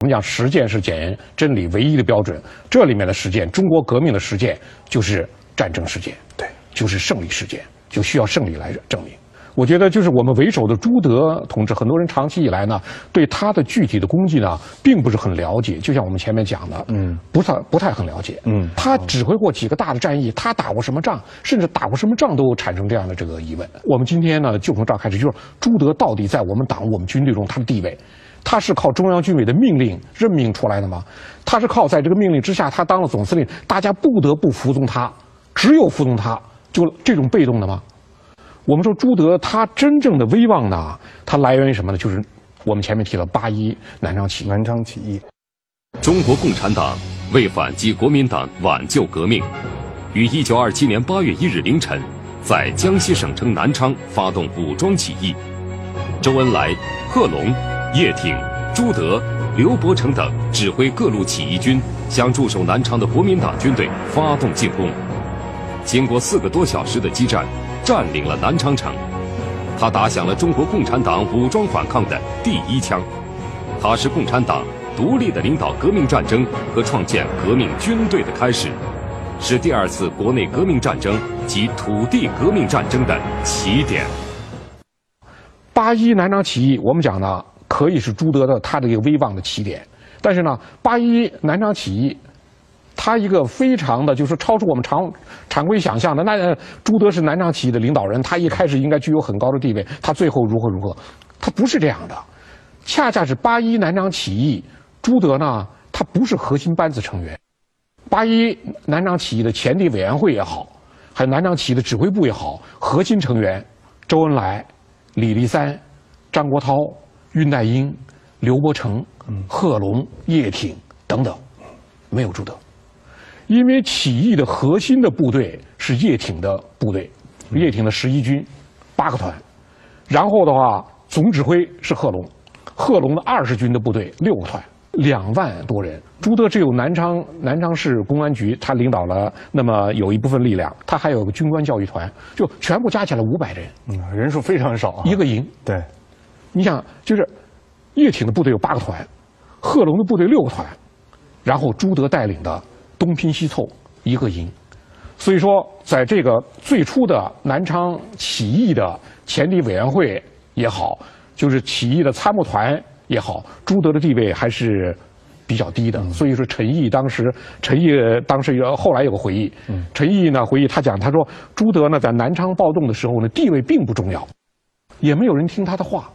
我们讲实践是检验真理唯一的标准，这里面的实践，中国革命的实践就是战争实践，对，就是胜利实践，就需要胜利来证明。我觉得就是我们为首的朱德同志，很多人长期以来呢，对他的具体的功绩呢，并不是很了解。就像我们前面讲的，嗯，不太不太很了解，嗯，他指挥过几个大的战役，他打过什么仗，甚至打过什么仗都产生这样的这个疑问。我们今天呢，就从这儿开始，就是朱德到底在我们党、我们军队中他的地位，他是靠中央军委的命令任命出来的吗？他是靠在这个命令之下，他当了总司令，大家不得不服从他，只有服从他，就这种被动的吗？我们说朱德他真正的威望呢，它来源于什么呢？就是我们前面提到八一南昌起义。南昌起义，中国共产党为反击国民党挽救革命，于一九二七年八月一日凌晨，在江西省城南昌发动武装起义。周恩来、贺龙、叶挺、朱德、刘伯承等指挥各路起义军向驻守南昌的国民党军队发动进攻。经过四个多小时的激战。占领了南昌城，他打响了中国共产党武装反抗的第一枪，他是共产党独立的领导革命战争和创建革命军队的开始，是第二次国内革命战争及土地革命战争的起点。八一南昌起义，我们讲呢，可以是朱德的他的一个威望的起点，但是呢，八一南昌起义。他一个非常的，就是超出我们常常规想象的。那朱德是南昌起义的领导人，他一开始应该具有很高的地位。他最后如何如何？他不是这样的，恰恰是八一南昌起义，朱德呢，他不是核心班子成员。八一南昌起义的前敌委员会也好，还有南昌起义的指挥部也好，核心成员周恩来、李立三、张国焘、恽代英、刘伯承、贺龙、叶挺等等，没有朱德。因为起义的核心的部队是叶挺的部队，叶挺的十一军，八个团，然后的话总指挥是贺龙，贺龙的二十军的部队六个团，两万多人。朱德只有南昌南昌市公安局，他领导了那么有一部分力量，他还有个军官教育团，就全部加起来五百人，嗯，人数非常少，一个营。对，你想就是叶挺的部队有八个团，贺龙的部队六个团，然后朱德带领的。东拼西凑一个营，所以说，在这个最初的南昌起义的前敌委员会也好，就是起义的参谋团也好，朱德的地位还是比较低的。所以说，陈毅当时，陈毅当时有后来有个回忆，陈毅呢回忆他讲，他说朱德呢在南昌暴动的时候呢地位并不重要，也没有人听他的话。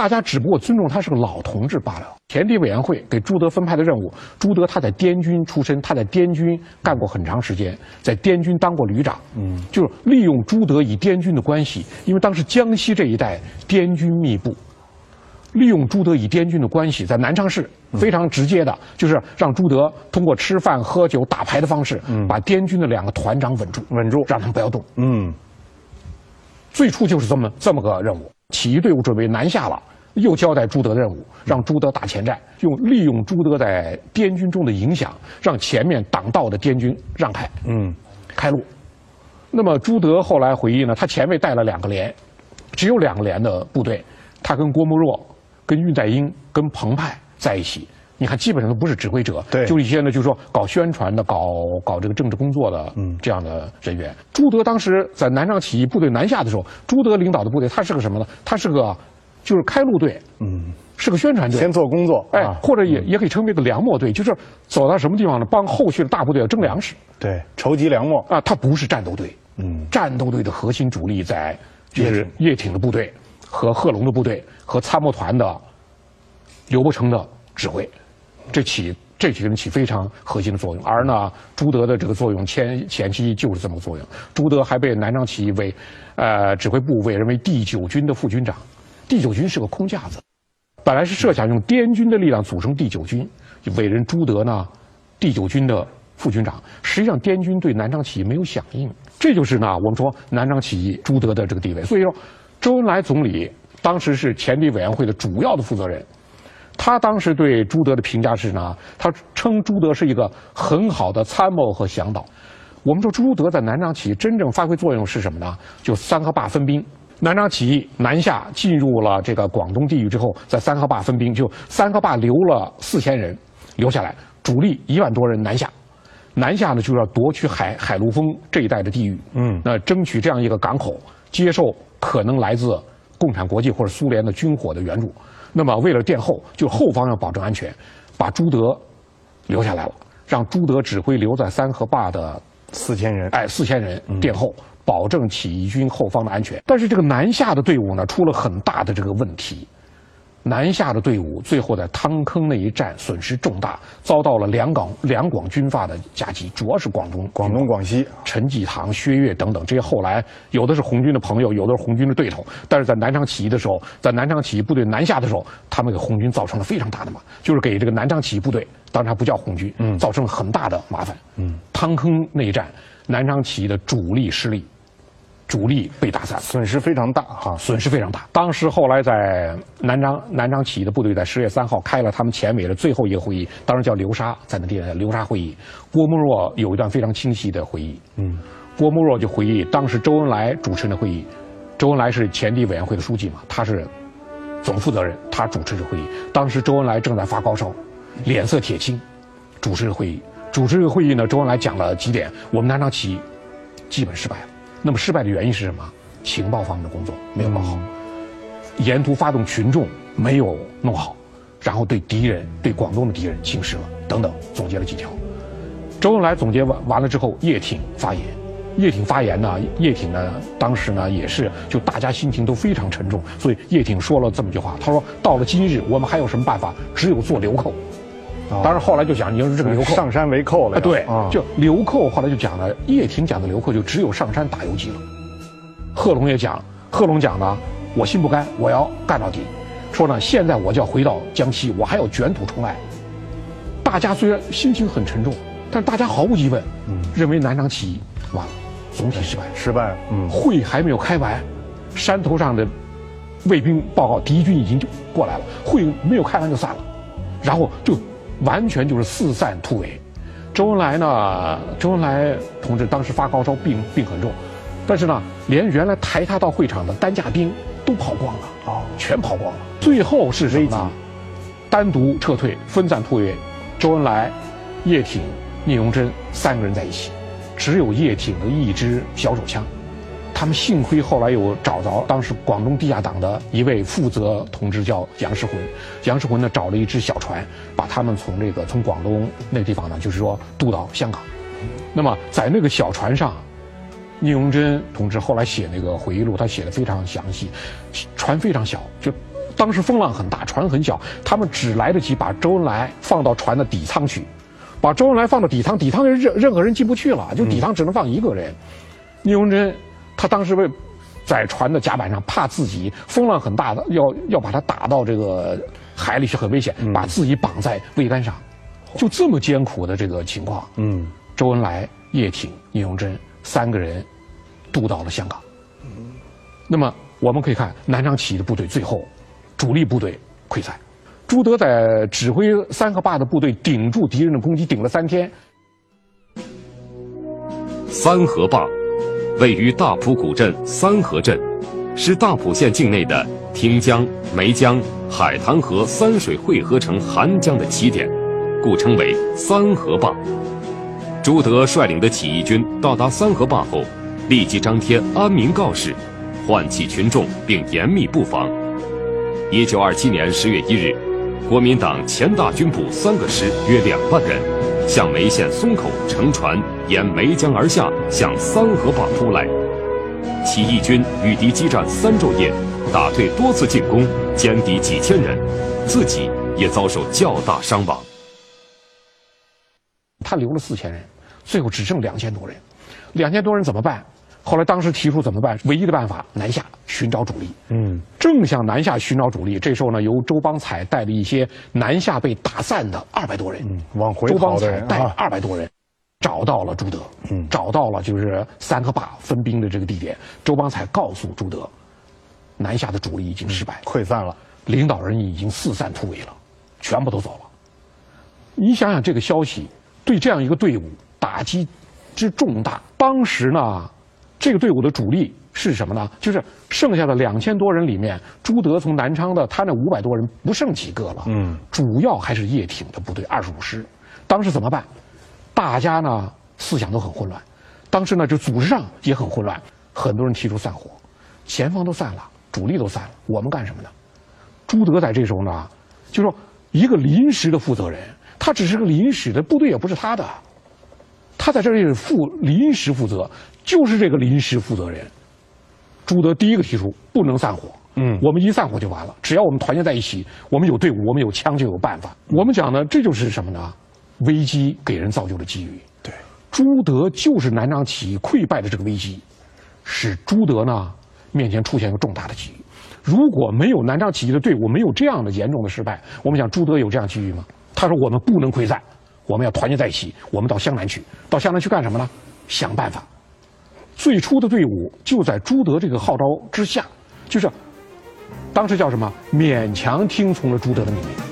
大家只不过尊重他是个老同志罢了。田地委员会给朱德分派的任务，朱德他在滇军出身，他在滇军干过很长时间，在滇军当过旅长，嗯，就是利用朱德与滇军的关系，因为当时江西这一带滇军密布，利用朱德与滇军的关系，在南昌市非常直接的，就是让朱德通过吃饭、喝酒、打牌的方式，把滇军的两个团长稳住，稳住，让他们不要动。嗯，最初就是这么这么个任务，起义队伍准备南下了。又交代朱德的任务，让朱德打前站，用利用朱德在滇军中的影响，让前面挡道的滇军让开，嗯，开路。那么朱德后来回忆呢，他前面带了两个连，只有两个连的部队，他跟郭沫若、跟恽代英、跟彭湃在一起。你看，基本上都不是指挥者，对，就一些呢，就是说搞宣传的、搞搞这个政治工作的，嗯，这样的人员。朱德当时在南昌起义部队南下的时候，朱德领导的部队，他是个什么呢？他是个。就是开路队，嗯，是个宣传队，先做工作，哎，或者也也可以称为个粮秣队，就是走到什么地方呢，帮后续的大部队要征粮食，对，筹集粮秣啊，他不是战斗队，嗯，战斗队的核心主力在就是叶挺的部队和贺龙的部队和参谋团的刘伯承的指挥，这起这几个人起非常核心的作用，而呢，朱德的这个作用前前期就是这么个作用，朱德还被南昌起义委，呃，指挥部委任为第九军的副军长。第九军是个空架子，本来是设想用滇军的力量组成第九军，委任朱德呢，第九军的副军长。实际上，滇军对南昌起义没有响应，这就是呢，我们说南昌起义朱德的这个地位。所以说，周恩来总理当时是前敌委员会的主要的负责人，他当时对朱德的评价是呢，他称朱德是一个很好的参谋和向导。我们说朱德在南昌起义真正发挥作用是什么呢？就三河坝分兵。南昌起义南下进入了这个广东地域之后，在三河坝分兵，就三河坝留了四千人留下来，主力一万多人南下。南下呢，就要夺取海海陆丰这一带的地域，嗯，那争取这样一个港口，接受可能来自共产国际或者苏联的军火的援助。那么为了殿后，就后方要保证安全，把朱德留下来了，让朱德指挥留在三河坝的四千人，哎，四千人殿后，保证起义军后方的安全。但是这个南下的队伍呢，出了很大的这个问题。南下的队伍最后在汤坑那一战损失重大，遭到了两广两广军阀的夹击，主要是广东、广东、广西、陈济棠、薛岳等等这些后来有的是红军的朋友，有的是红军的对头，但是在南昌起义的时候，在南昌起义部队南下的时候，他们给红军造成了非常大的麻就是给这个南昌起义部队，当然不叫红军，嗯，造成了很大的麻烦。嗯，汤坑那一战，南昌起义的主力失利。主力被打散，损失非常大哈，损失非常大。当时后来在南昌南昌起义的部队在十月三号开了他们前委的最后一个会议，当时叫流沙，在那地方流沙会议。郭沫若有一段非常清晰的回忆，嗯，郭沫若就回忆当时周恩来主持的会议，周恩来是前敌委员会的书记嘛，他是总负责人，他主持着会议。当时周恩来正在发高烧，脸色铁青，主持着会议。主持这个会议呢，周恩来讲了几点，我们南昌起义基本失败了。那么失败的原因是什么？情报方面的工作没有搞好，沿途发动群众没有弄好，然后对敌人、对广东的敌人轻视了，等等，总结了几条。周恩来总结完完了之后，叶挺发言。叶挺发言呢，叶挺呢，当时呢也是就大家心情都非常沉重，所以叶挺说了这么句话，他说：“到了今日，我们还有什么办法？只有做流寇。”当然后来就讲，你要是这个流寇上山为寇了。对，就流寇后来就讲了，叶挺讲的流寇就只有上山打游击了。贺龙也讲，贺龙讲呢，我心不甘，我要干到底。说呢，现在我就要回到江西，我还要卷土重来。大家虽然心情很沉重，但大家毫无疑问，认为南昌起义完了，总体失败，失败。嗯，会还没有开完，山头上的卫兵报告，敌军已经就过来了，会没有开完就散了，然后就。完全就是四散突围。周恩来呢？周恩来同志当时发高烧，病病很重，但是呢，连原来抬他到会场的担架兵都跑光了，哦，全跑光了。最后是什么呢？单独撤退，分散突围。周恩来、叶挺、聂荣臻三个人在一起，只有叶挺的一支小手枪。他们幸亏后来有找着当时广东地下党的一位负责同志，叫杨世魂。杨世魂呢找了一只小船，把他们从这个从广东那个地方呢，就是说渡到香港。那么在那个小船上，聂荣臻同志后来写那个回忆录，他写的非常详细。船非常小，就当时风浪很大，船很小，他们只来得及把周恩来放到船的底舱去，把周恩来放到底舱，底舱任任何人进不去了，就底舱只能放一个人。聂荣臻。他当时为在船的甲板上，怕自己风浪很大的，要要把他打到这个海里去，很危险，把自己绑在桅杆上，就这么艰苦的这个情况。嗯，周恩来、叶挺、聂荣臻三个人渡到了香港。那么我们可以看南昌起义的部队最后主力部队溃散，朱德在指挥三河坝的部队顶住敌人的攻击，顶了三天。三河坝。位于大埔古镇三河镇，是大埔县境内的汀江、梅江、海棠河三水汇合成韩江的起点，故称为三河坝。朱德率领的起义军到达三河坝后，立即张贴安民告示，唤起群众，并严密布防。一九二七年十月一日，国民党前大军部三个师约两万人，向梅县松口乘船。沿梅江而下，向三河坝扑来。起义军与敌激战三昼夜，打退多次进攻，歼敌几千人，自己也遭受较大伤亡。他留了四千人，最后只剩两千多人。两千多人怎么办？后来当时提出怎么办？唯一的办法，南下寻找主力。嗯，正想南下寻找主力，这时候呢，由周邦彩带了一些南下被打散的二百多人，往回跑的人带二百多人。找到了朱德，嗯，找到了就是三个坝分兵的这个地点。周邦才告诉朱德，南下的主力已经失败，溃散了，领导人已经四散突围了，全部都走了。你想想这个消息，对这样一个队伍打击之重大。当时呢，这个队伍的主力是什么呢？就是剩下的两千多人里面，朱德从南昌的他那五百多人不剩几个了。嗯，主要还是叶挺的部队二十五师。当时怎么办？大家呢思想都很混乱，当时呢就组织上也很混乱，很多人提出散伙，前方都散了，主力都散了，我们干什么呢？朱德在这时候呢，就说一个临时的负责人，他只是个临时的部队，也不是他的。他在这里负临时负责，就是这个临时负责人。朱德第一个提出不能散伙，嗯，我们一散伙就完了。只要我们团结在一起，我们有队伍，我们有枪就有办法。我们讲呢，这就是什么呢？危机给人造就了机遇。对，朱德就是南昌起义溃败的这个危机，使朱德呢面前出现一个重大的机遇。如果没有南昌起义的队伍，没有这样的严重的失败，我们讲朱德有这样机遇吗？他说我们不能溃散。我们要团结在一起。我们到湘南去，到湘南去干什么呢？想办法。最初的队伍就在朱德这个号召之下，就是当时叫什么？勉强听从了朱德的命令。